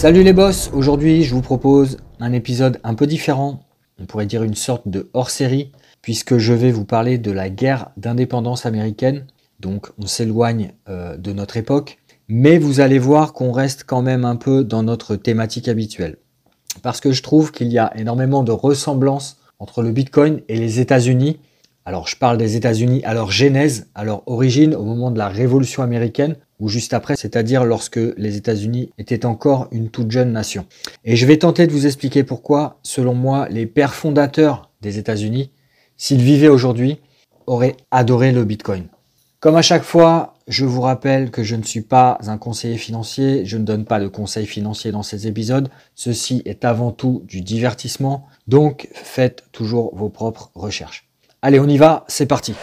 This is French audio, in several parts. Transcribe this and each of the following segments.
Salut les boss, aujourd'hui je vous propose un épisode un peu différent, on pourrait dire une sorte de hors-série, puisque je vais vous parler de la guerre d'indépendance américaine, donc on s'éloigne euh, de notre époque, mais vous allez voir qu'on reste quand même un peu dans notre thématique habituelle, parce que je trouve qu'il y a énormément de ressemblances entre le Bitcoin et les États-Unis. Alors je parle des États-Unis à leur genèse, à leur origine, au moment de la Révolution américaine, ou juste après, c'est-à-dire lorsque les États-Unis étaient encore une toute jeune nation. Et je vais tenter de vous expliquer pourquoi, selon moi, les pères fondateurs des États-Unis, s'ils vivaient aujourd'hui, auraient adoré le Bitcoin. Comme à chaque fois, je vous rappelle que je ne suis pas un conseiller financier, je ne donne pas de conseils financiers dans ces épisodes. Ceci est avant tout du divertissement, donc faites toujours vos propres recherches. Allez, on y va, c'est parti.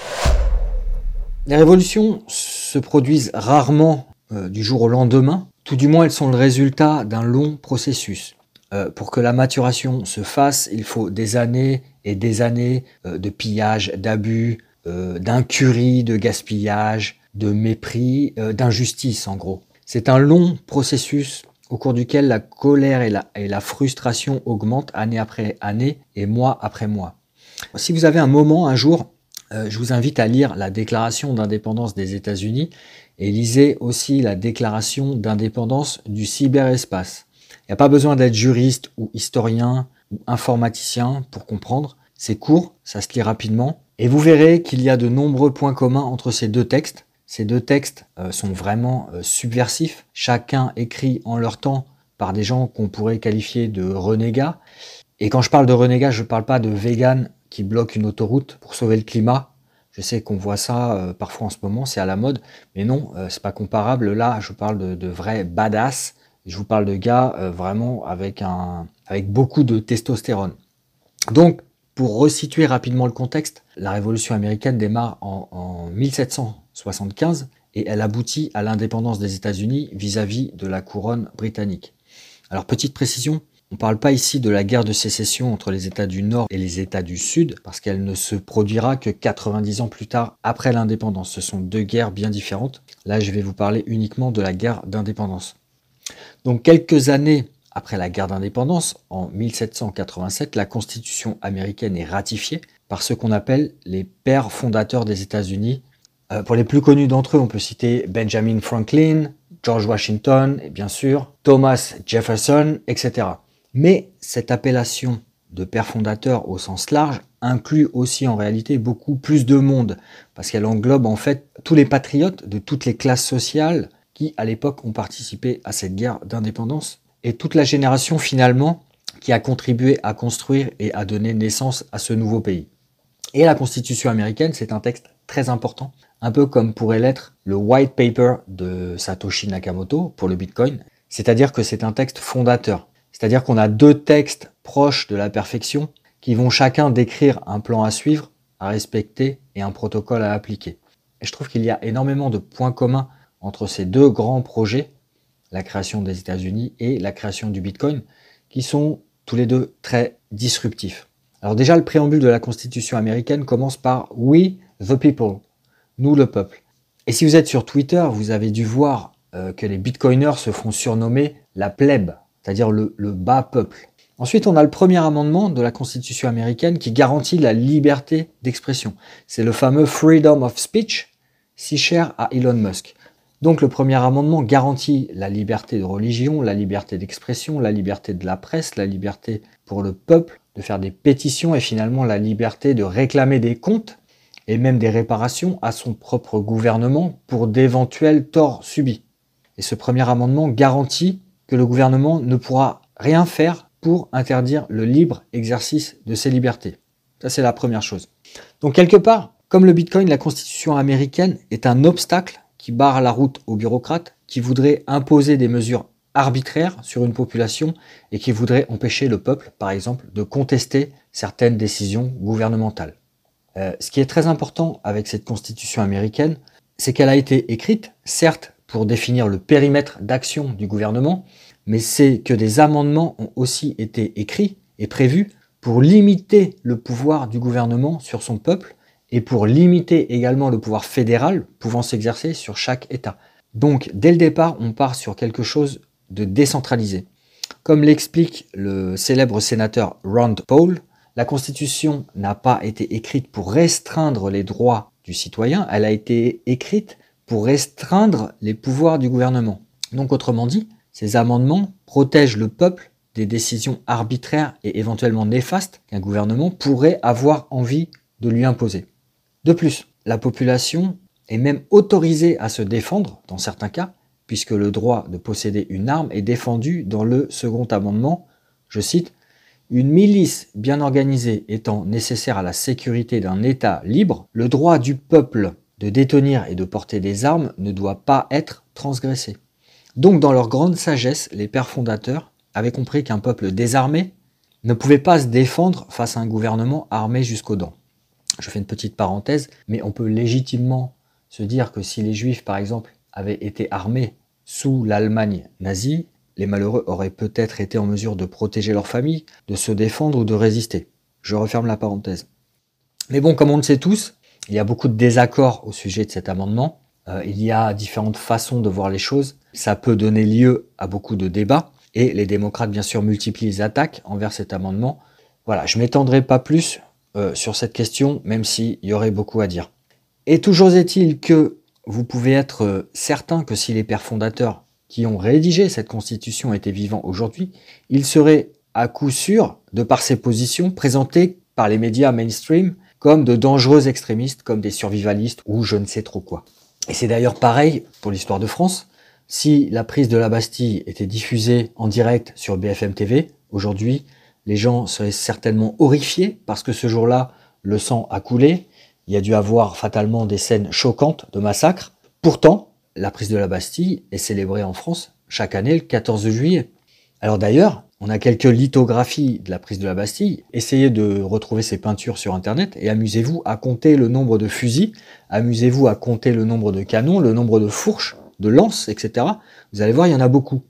Les révolutions se produisent rarement euh, du jour au lendemain, tout du moins elles sont le résultat d'un long processus. Euh, pour que la maturation se fasse, il faut des années et des années euh, de pillage, d'abus, d'incurie, de gaspillage, de mépris, d'injustice en gros. C'est un long processus au cours duquel la colère et la, et la frustration augmentent année après année et mois après mois. Si vous avez un moment, un jour, euh, je vous invite à lire la déclaration d'indépendance des États-Unis et lisez aussi la déclaration d'indépendance du cyberespace. Il n'y a pas besoin d'être juriste ou historien ou informaticien pour comprendre. C'est court, ça se lit rapidement. Et vous verrez qu'il y a de nombreux points communs entre ces deux textes. Ces deux textes euh, sont vraiment euh, subversifs, chacun écrit en leur temps par des gens qu'on pourrait qualifier de renégats. Et quand je parle de renégats, je ne parle pas de vegan qui bloque une autoroute pour sauver le climat. Je sais qu'on voit ça euh, parfois en ce moment, c'est à la mode, mais non, euh, c'est pas comparable. Là, je parle de, vrais badass. Je vous parle de gars euh, vraiment avec un, avec beaucoup de testostérone. Donc, pour resituer rapidement le contexte, la Révolution américaine démarre en, en 1775 et elle aboutit à l'indépendance des États-Unis vis-à-vis de la couronne britannique. Alors, petite précision, on ne parle pas ici de la guerre de sécession entre les États du Nord et les États du Sud, parce qu'elle ne se produira que 90 ans plus tard après l'indépendance. Ce sont deux guerres bien différentes. Là, je vais vous parler uniquement de la guerre d'indépendance. Donc quelques années après la guerre d'indépendance, en 1787, la Constitution américaine est ratifiée par ce qu'on appelle les pères fondateurs des États-Unis. Euh, pour les plus connus d'entre eux, on peut citer Benjamin Franklin, George Washington bien sûr Thomas Jefferson, etc. Mais cette appellation de père fondateur au sens large inclut aussi en réalité beaucoup plus de monde, parce qu'elle englobe en fait tous les patriotes de toutes les classes sociales qui à l'époque ont participé à cette guerre d'indépendance, et toute la génération finalement qui a contribué à construire et à donner naissance à ce nouveau pays. Et la Constitution américaine, c'est un texte très important, un peu comme pourrait l'être le white paper de Satoshi Nakamoto pour le Bitcoin, c'est-à-dire que c'est un texte fondateur. C'est-à-dire qu'on a deux textes proches de la perfection qui vont chacun décrire un plan à suivre, à respecter et un protocole à appliquer. Et je trouve qu'il y a énormément de points communs entre ces deux grands projets, la création des États-Unis et la création du Bitcoin, qui sont tous les deux très disruptifs. Alors déjà, le préambule de la Constitution américaine commence par We the people, nous le peuple. Et si vous êtes sur Twitter, vous avez dû voir euh, que les Bitcoiners se font surnommer la plèbe c'est-à-dire le, bas peuple. Ensuite, on a le premier amendement de la Constitution américaine qui garantit la liberté d'expression. C'est le fameux Freedom of Speech, si cher à Elon Musk. Donc le premier amendement garantit la liberté de religion, la liberté d'expression, la liberté de la presse, la liberté pour le peuple de faire des pétitions et finalement la liberté de réclamer des comptes et même des réparations à son propre gouvernement pour d'éventuels torts subis. Et ce premier amendement garantit que le gouvernement ne pourra rien faire pour interdire le libre exercice de ses libertés. Ça, c'est la première chose. Donc, quelque part, comme le Bitcoin, la constitution américaine est un obstacle qui barre la route aux bureaucrates qui voudraient imposer des mesures arbitraires sur une population et qui voudraient empêcher le peuple, par exemple, de contester certaines décisions gouvernementales. Euh, ce qui est très important avec cette constitution américaine, c'est qu'elle a été écrite, certes, pour définir le périmètre d'action du gouvernement, mais c'est que des amendements ont aussi été écrits et prévus pour limiter le pouvoir du gouvernement sur son peuple et pour limiter également le pouvoir fédéral pouvant s'exercer sur chaque État. Donc dès le départ, on part sur quelque chose de décentralisé. Comme l'explique le célèbre sénateur Rand Paul, la Constitution n'a pas été écrite pour restreindre les droits du citoyen, elle a été écrite pour restreindre les pouvoirs du gouvernement. Donc autrement dit, ces amendements protègent le peuple des décisions arbitraires et éventuellement néfastes qu'un gouvernement pourrait avoir envie de lui imposer. De plus, la population est même autorisée à se défendre dans certains cas, puisque le droit de posséder une arme est défendu dans le second amendement, je cite, Une milice bien organisée étant nécessaire à la sécurité d'un État libre, le droit du peuple de détenir et de porter des armes ne doit pas être transgressé. Donc dans leur grande sagesse, les pères fondateurs avaient compris qu'un peuple désarmé ne pouvait pas se défendre face à un gouvernement armé jusqu'aux dents. Je fais une petite parenthèse, mais on peut légitimement se dire que si les juifs, par exemple, avaient été armés sous l'Allemagne nazie, les malheureux auraient peut-être été en mesure de protéger leur famille, de se défendre ou de résister. Je referme la parenthèse. Mais bon, comme on le sait tous, il y a beaucoup de désaccords au sujet de cet amendement. Euh, il y a différentes façons de voir les choses. Ça peut donner lieu à beaucoup de débats. Et les démocrates, bien sûr, multiplient les attaques envers cet amendement. Voilà, je m'étendrai pas plus euh, sur cette question, même s'il y aurait beaucoup à dire. Et toujours est-il que vous pouvez être euh, certain que si les pères fondateurs qui ont rédigé cette constitution étaient vivants aujourd'hui, ils seraient à coup sûr, de par ces positions, présentés par les médias mainstream comme de dangereux extrémistes, comme des survivalistes ou je ne sais trop quoi. Et c'est d'ailleurs pareil pour l'histoire de France. Si la prise de la Bastille était diffusée en direct sur BFM TV, aujourd'hui, les gens seraient certainement horrifiés parce que ce jour-là, le sang a coulé, il y a dû avoir fatalement des scènes choquantes de massacre. Pourtant, la prise de la Bastille est célébrée en France chaque année le 14 juillet. Alors d'ailleurs, on a quelques lithographies de la prise de la Bastille. Essayez de retrouver ces peintures sur Internet et amusez-vous à compter le nombre de fusils, amusez-vous à compter le nombre de canons, le nombre de fourches, de lances, etc. Vous allez voir, il y en a beaucoup.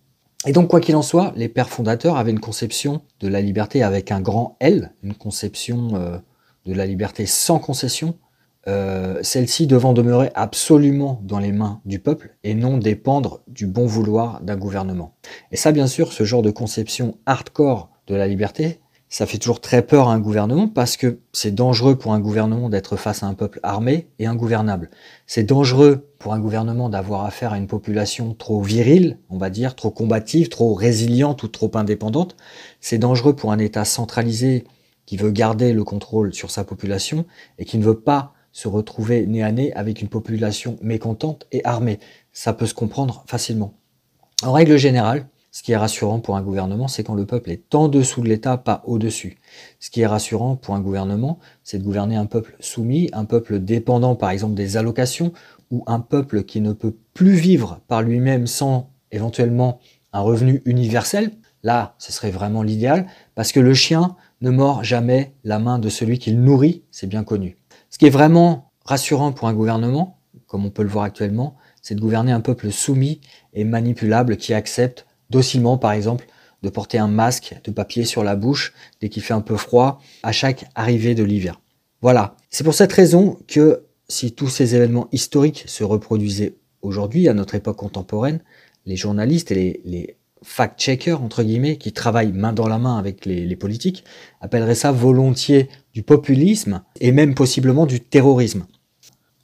Et donc, quoi qu'il en soit, les pères fondateurs avaient une conception de la liberté avec un grand L, une conception euh, de la liberté sans concession, euh, celle-ci devant demeurer absolument dans les mains du peuple et non dépendre du bon vouloir d'un gouvernement. Et ça, bien sûr, ce genre de conception hardcore de la liberté, ça fait toujours très peur à un gouvernement parce que c'est dangereux pour un gouvernement d'être face à un peuple armé et ingouvernable. C'est dangereux pour un gouvernement d'avoir affaire à une population trop virile, on va dire, trop combative, trop résiliente ou trop indépendante. C'est dangereux pour un État centralisé qui veut garder le contrôle sur sa population et qui ne veut pas se retrouver nez à nez avec une population mécontente et armée. Ça peut se comprendre facilement. En règle générale, ce qui est rassurant pour un gouvernement, c'est quand le peuple est en dessous de l'État, pas au-dessus. Ce qui est rassurant pour un gouvernement, c'est de gouverner un peuple soumis, un peuple dépendant par exemple des allocations, ou un peuple qui ne peut plus vivre par lui-même sans éventuellement un revenu universel. Là, ce serait vraiment l'idéal, parce que le chien ne mord jamais la main de celui qu'il nourrit, c'est bien connu. Ce qui est vraiment rassurant pour un gouvernement, comme on peut le voir actuellement, c'est de gouverner un peuple soumis et manipulable qui accepte docilement, par exemple, de porter un masque de papier sur la bouche dès qu'il fait un peu froid à chaque arrivée de l'hiver. Voilà. C'est pour cette raison que si tous ces événements historiques se reproduisaient aujourd'hui, à notre époque contemporaine, les journalistes et les, fact-checkers, entre guillemets, qui travaillent main dans la main avec les, politiques, appelleraient ça volontiers du populisme et même possiblement du terrorisme.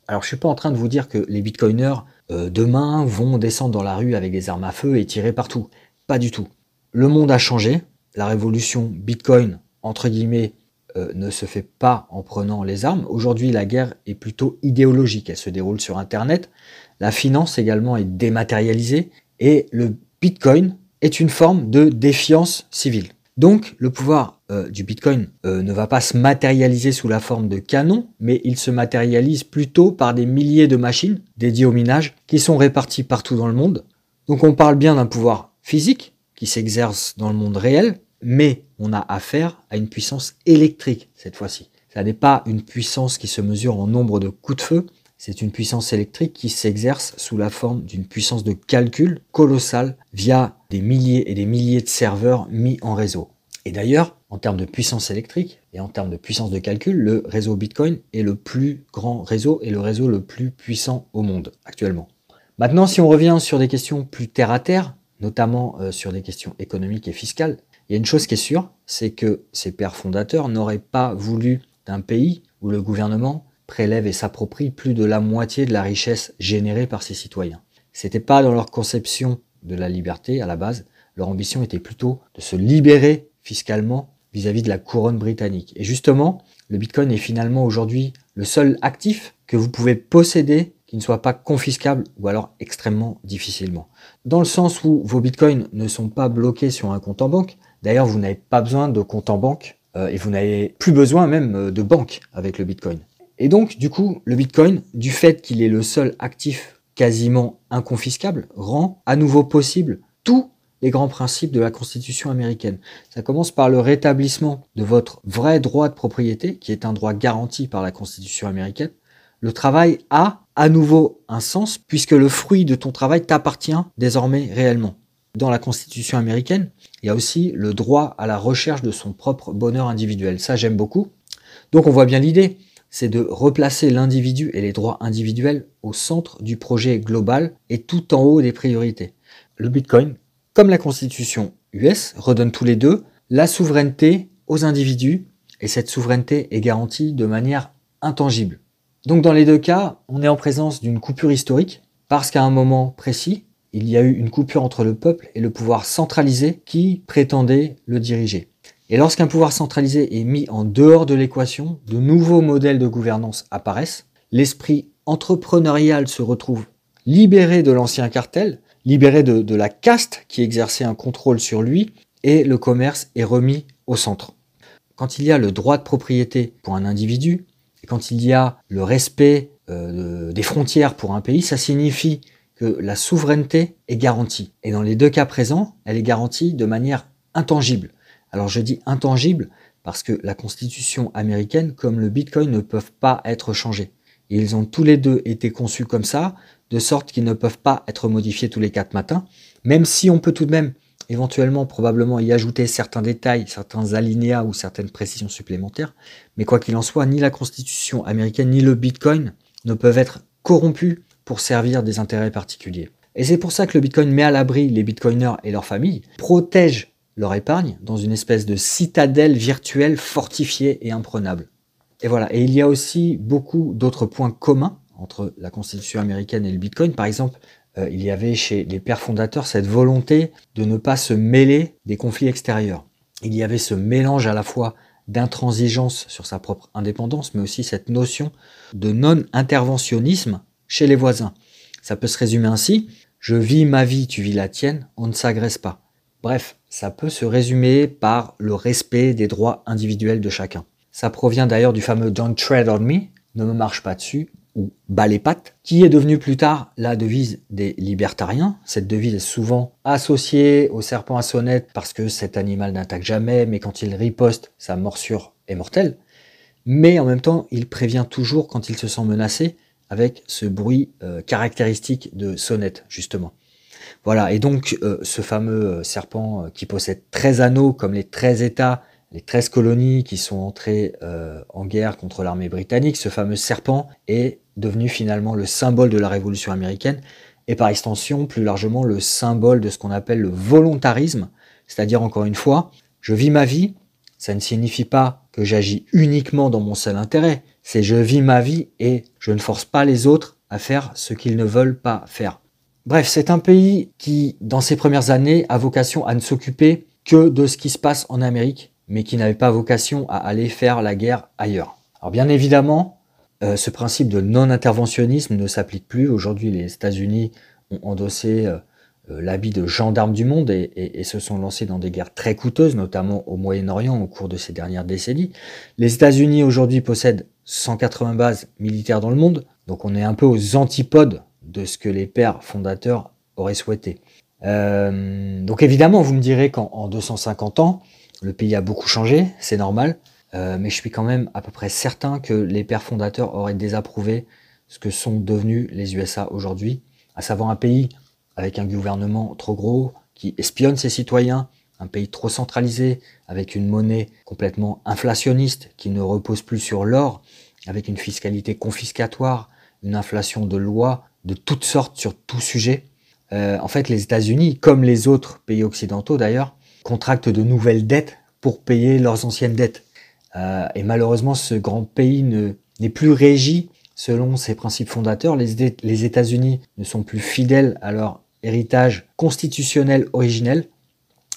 Alors je suis pas en train de vous dire que les bitcoiners euh, demain vont descendre dans la rue avec des armes à feu et tirer partout. Pas du tout. Le monde a changé. La révolution bitcoin, entre guillemets, euh, ne se fait pas en prenant les armes. Aujourd'hui, la guerre est plutôt idéologique. Elle se déroule sur Internet. La finance également est dématérialisée. Et le bitcoin est une forme de défiance civile. Donc le pouvoir euh, du Bitcoin euh, ne va pas se matérialiser sous la forme de canons, mais il se matérialise plutôt par des milliers de machines dédiées au minage qui sont réparties partout dans le monde. Donc on parle bien d'un pouvoir physique qui s'exerce dans le monde réel, mais on a affaire à une puissance électrique cette fois-ci. Ça n'est pas une puissance qui se mesure en nombre de coups de feu, c'est une puissance électrique qui s'exerce sous la forme d'une puissance de calcul colossale via des milliers et des milliers de serveurs mis en réseau. Et d'ailleurs, en termes de puissance électrique et en termes de puissance de calcul, le réseau Bitcoin est le plus grand réseau et le réseau le plus puissant au monde actuellement. Maintenant, si on revient sur des questions plus terre à terre, notamment euh, sur des questions économiques et fiscales. Il y a une chose qui est sûre, c'est que ces pères fondateurs n'auraient pas voulu d'un pays où le gouvernement prélève et s'approprie plus de la moitié de la richesse générée par ses citoyens. C'était pas dans leur conception de la liberté à la base, leur ambition était plutôt de se libérer fiscalement vis-à-vis de la couronne britannique. Et justement, le Bitcoin est finalement aujourd'hui le seul actif que vous pouvez posséder qui ne soit pas confiscable ou alors extrêmement difficilement. Dans le sens où vos bitcoins ne sont pas bloqués sur un compte en banque, d'ailleurs vous n'avez pas besoin de compte en banque euh, et vous n'avez plus besoin même euh, de banque avec le bitcoin. Et donc du coup le bitcoin, du fait qu'il est le seul actif quasiment inconfiscable, rend à nouveau possible tous les grands principes de la Constitution américaine. Ça commence par le rétablissement de votre vrai droit de propriété, qui est un droit garanti par la Constitution américaine. Le travail a à nouveau un sens, puisque le fruit de ton travail t'appartient désormais réellement. Dans la Constitution américaine, il y a aussi le droit à la recherche de son propre bonheur individuel. Ça, j'aime beaucoup. Donc on voit bien l'idée c'est de replacer l'individu et les droits individuels au centre du projet global et tout en haut des priorités. Le Bitcoin, comme la Constitution US, redonne tous les deux la souveraineté aux individus et cette souveraineté est garantie de manière intangible. Donc dans les deux cas, on est en présence d'une coupure historique parce qu'à un moment précis, il y a eu une coupure entre le peuple et le pouvoir centralisé qui prétendait le diriger. Et lorsqu'un pouvoir centralisé est mis en dehors de l'équation, de nouveaux modèles de gouvernance apparaissent, l'esprit entrepreneurial se retrouve libéré de l'ancien cartel, libéré de, la caste qui exerçait un contrôle sur lui, et le commerce est remis au centre. Quand il y a le droit de propriété pour un individu, et quand il y a le respect euh, des frontières pour un pays, ça signifie que la souveraineté est garantie. Et dans les deux cas présents, elle est garantie de manière intangible. Alors je dis intangible parce que la constitution américaine comme le Bitcoin ne peuvent pas être changés. ils ont tous les deux été conçus comme ça, de sorte qu'ils ne peuvent pas être modifiés tous les quatre matins, même si on peut tout de même éventuellement probablement y ajouter certains détails, certains alinéas ou certaines précisions supplémentaires. Mais quoi qu'il en soit, ni la constitution américaine ni le Bitcoin ne peuvent être corrompus pour servir des intérêts particuliers. Et c'est pour ça que le Bitcoin met à l'abri les Bitcoiners et leurs familles, protège leur épargne dans une espèce de citadelle virtuelle fortifiée et imprenable. Et voilà. Et il y a aussi beaucoup d'autres points communs entre la Constitution américaine et le Bitcoin. Par exemple, euh, il y avait chez les pères fondateurs cette volonté de ne pas se mêler des conflits extérieurs. Il y avait ce mélange à la fois d'intransigeance sur sa propre indépendance, mais aussi cette notion de non-interventionnisme chez les voisins. Ça peut se résumer ainsi, je vis ma vie, tu vis la tienne, on ne s'agresse pas. Bref, ça peut se résumer par le respect des droits individuels de chacun. Ça provient d'ailleurs du fameux Don't Tread on Me, ne me marche pas dessus, ou bas les pattes, qui est devenu plus tard la devise des libertariens. Cette devise est souvent associée au serpent à sonnette parce que cet animal n'attaque jamais, mais quand il riposte, sa morsure est mortelle. Mais en même temps, il prévient toujours quand il se sent menacé avec ce bruit euh, caractéristique de sonnette, justement. Voilà, et donc euh, ce fameux euh, serpent euh, qui possède 13 anneaux, comme les 13 États, les 13 colonies qui sont entrées en guerre contre l'armée britannique, ce fameux serpent est devenu finalement le symbole de la révolution américaine, et par extension, plus largement, le symbole de ce qu'on appelle le volontarisme, c'est-à-dire encore une fois, je vis ma vie, ça ne signifie pas que j'agis uniquement dans mon seul intérêt, c'est je vis ma vie et je ne force pas les autres à faire ce qu'ils ne veulent pas faire. Bref, c'est un pays qui, dans ses premières années, a vocation à ne s'occuper que de ce qui se passe en Amérique, mais qui n'avait pas vocation à aller faire la guerre ailleurs. Alors bien évidemment, euh, ce principe de non-interventionnisme ne s'applique plus. Aujourd'hui, les États-Unis ont endossé euh, euh, l'habit de gendarme du monde et, se sont lancés dans des guerres très coûteuses, notamment au Moyen-Orient au cours de ces dernières décennies. Les États-Unis aujourd'hui possèdent 180 bases militaires dans le monde, donc on est un peu aux antipodes de ce que les pères fondateurs auraient souhaité. Euh, donc évidemment, vous me direz qu'en 250 ans, le pays a beaucoup changé, c'est normal, euh, mais je suis quand même à peu près certain que les pères fondateurs auraient désapprouvé ce que sont devenus les USA aujourd'hui, à savoir un pays avec un gouvernement trop gros, qui espionne ses citoyens, un pays trop centralisé, avec une monnaie complètement inflationniste, qui ne repose plus sur l'or, avec une fiscalité confiscatoire, une inflation de lois de toutes sortes sur tout sujet. euh, en fait, les États-Unis, comme les autres pays occidentaux d'ailleurs, contractent de nouvelles dettes pour payer leurs anciennes dettes. Euh, et malheureusement, ce grand pays n'est plus régi selon ses principes fondateurs. Les, les États-Unis ne sont plus fidèles à leur héritage constitutionnel originel,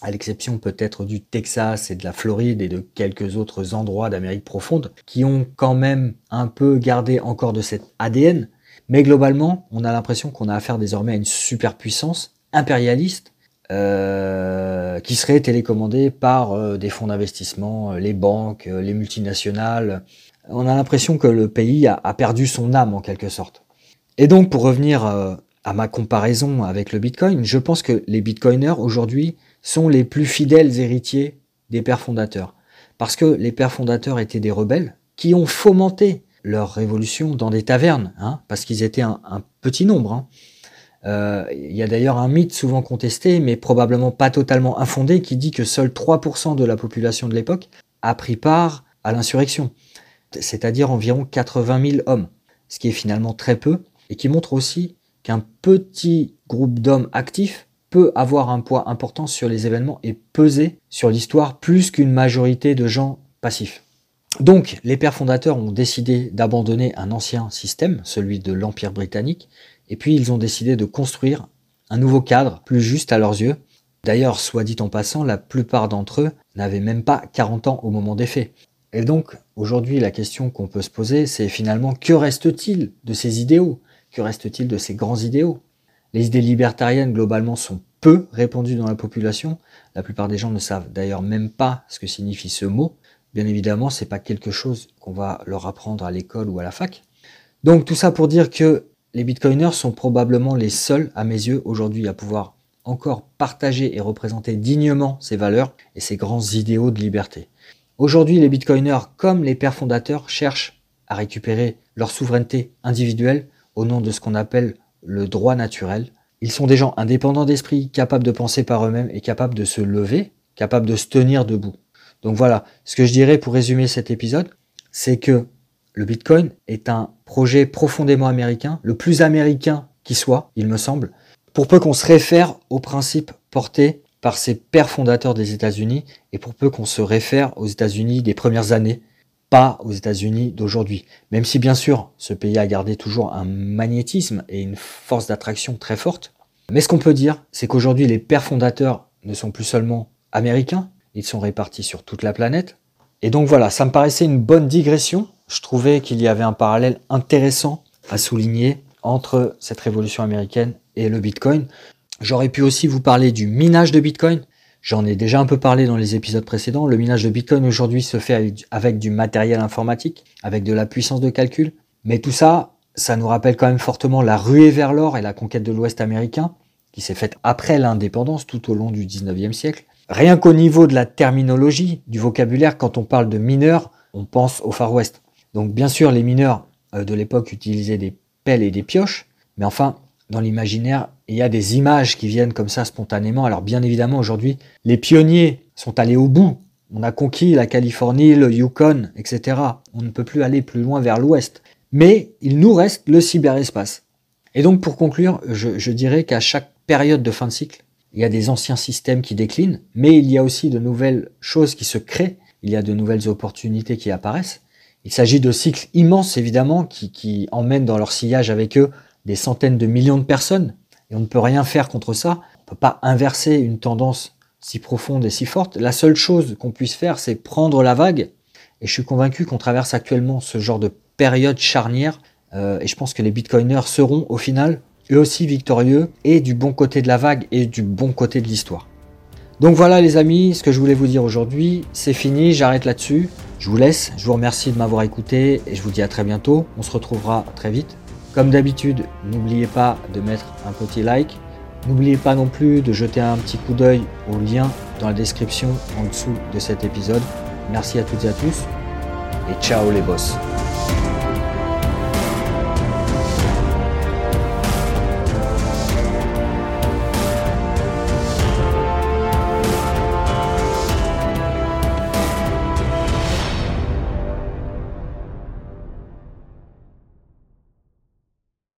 à l'exception peut-être du Texas et de la Floride et de quelques autres endroits d'Amérique profonde, qui ont quand même un peu gardé encore de cet ADN. Mais globalement, on a l'impression qu'on a affaire désormais à une superpuissance impérialiste euh, qui serait télécommandée par euh, des fonds d'investissement, euh, les banques, les multinationales. On a l'impression que le pays a, a, perdu son âme en quelque sorte. Et donc pour revenir à ma comparaison avec le Bitcoin, je pense que les Bitcoiners aujourd'hui sont les plus fidèles héritiers des pères fondateurs. Parce que les pères fondateurs étaient des rebelles qui ont fomenté leur révolution dans des tavernes, hein, parce qu'ils étaient un, petit nombre. Hein. Euh, il y a d'ailleurs un mythe souvent contesté, mais probablement pas totalement infondé, qui dit que seuls 3% de la population de l'époque a pris part à l'insurrection, c'est-à-dire environ 80 000 hommes, ce qui est finalement très peu, et qui montre aussi qu'un petit groupe d'hommes actifs peut avoir un poids important sur les événements et peser sur l'histoire plus qu'une majorité de gens passifs. Donc, les pères fondateurs ont décidé d'abandonner un ancien système, celui de l'Empire britannique, et puis ils ont décidé de construire un nouveau cadre plus juste à leurs yeux. D'ailleurs, soit dit en passant, la plupart d'entre eux n'avaient même pas 40 ans au moment des faits. Et donc, aujourd'hui, la question qu'on peut se poser, c'est finalement que reste-t-il de ces idéaux? Que reste-t-il de ces grands idéaux? Les idées libertariennes, globalement, sont peu répandues dans la population. La plupart des gens ne savent d'ailleurs même pas ce que signifie ce mot. Bien évidemment, c'est pas quelque chose qu'on va leur apprendre à l'école ou à la fac. Donc tout ça pour dire que les bitcoiners sont probablement les seuls, à mes yeux, aujourd'hui à pouvoir encore partager et représenter dignement ces valeurs et ces grands idéaux de liberté. Aujourd'hui, les bitcoiners, comme les pères fondateurs, cherchent à récupérer leur souveraineté individuelle au nom de ce qu'on appelle le droit naturel. Ils sont des gens indépendants d'esprit, capables de penser par eux-mêmes et capables de se lever, capables de se tenir debout. Donc voilà, ce que je dirais pour résumer cet épisode, c'est que le Bitcoin est un projet profondément américain, le plus américain qui soit, il me semble, pour peu qu'on se réfère aux principes portés par ses pères fondateurs des États-Unis et pour peu qu'on se réfère aux États-Unis des premières années, pas aux États-Unis d'aujourd'hui. Même si bien sûr ce pays a gardé toujours un magnétisme et une force d'attraction très forte. Mais ce qu'on peut dire, c'est qu'aujourd'hui les pères fondateurs ne sont plus seulement américains, ils sont répartis sur toute la planète. Et donc voilà, ça me paraissait une bonne digression. Je trouvais qu'il y avait un parallèle intéressant à souligner entre cette révolution américaine et le Bitcoin. J'aurais pu aussi vous parler du minage de Bitcoin. J'en ai déjà un peu parlé dans les épisodes précédents. Le minage de Bitcoin aujourd'hui se fait avec du matériel informatique, avec de la puissance de calcul. Mais tout ça, ça nous rappelle quand même fortement la ruée vers l'or et la conquête de l'Ouest américain, qui s'est faite après l'indépendance tout au long du 19e siècle. Rien qu'au niveau de la terminologie, du vocabulaire, quand on parle de mineurs, on pense au Far West. Donc bien sûr, les mineurs euh, de l'époque utilisaient des pelles et des pioches, mais enfin, dans l'imaginaire, il y a des images qui viennent comme ça spontanément. Alors bien évidemment, aujourd'hui, les pionniers sont allés au bout. On a conquis la Californie, le Yukon, etc. On ne peut plus aller plus loin vers l'ouest. Mais il nous reste le cyberespace. Et donc pour conclure, je, je dirais qu'à chaque période de fin de cycle, il y a des anciens systèmes qui déclinent, mais il y a aussi de nouvelles choses qui se créent, il y a de nouvelles opportunités qui apparaissent. Il s'agit de cycles immenses, évidemment, qui, emmènent dans leur sillage avec eux des centaines de millions de personnes, et on ne peut rien faire contre ça. On ne peut pas inverser une tendance si profonde et si forte. La seule chose qu'on puisse faire, c'est prendre la vague, et je suis convaincu qu'on traverse actuellement ce genre de période charnière, euh, et je pense que les bitcoiners seront au final eux aussi victorieux, et du bon côté de la vague et du bon côté de l'histoire. Donc voilà les amis, ce que je voulais vous dire aujourd'hui, c'est fini, j'arrête là-dessus. Je vous laisse, je vous remercie de m'avoir écouté et je vous dis à très bientôt. On se retrouvera très vite. Comme d'habitude, n'oubliez pas de mettre un petit like. N'oubliez pas non plus de jeter un petit coup d'œil au lien dans la description en dessous de cet épisode. Merci à toutes et à tous et ciao les boss.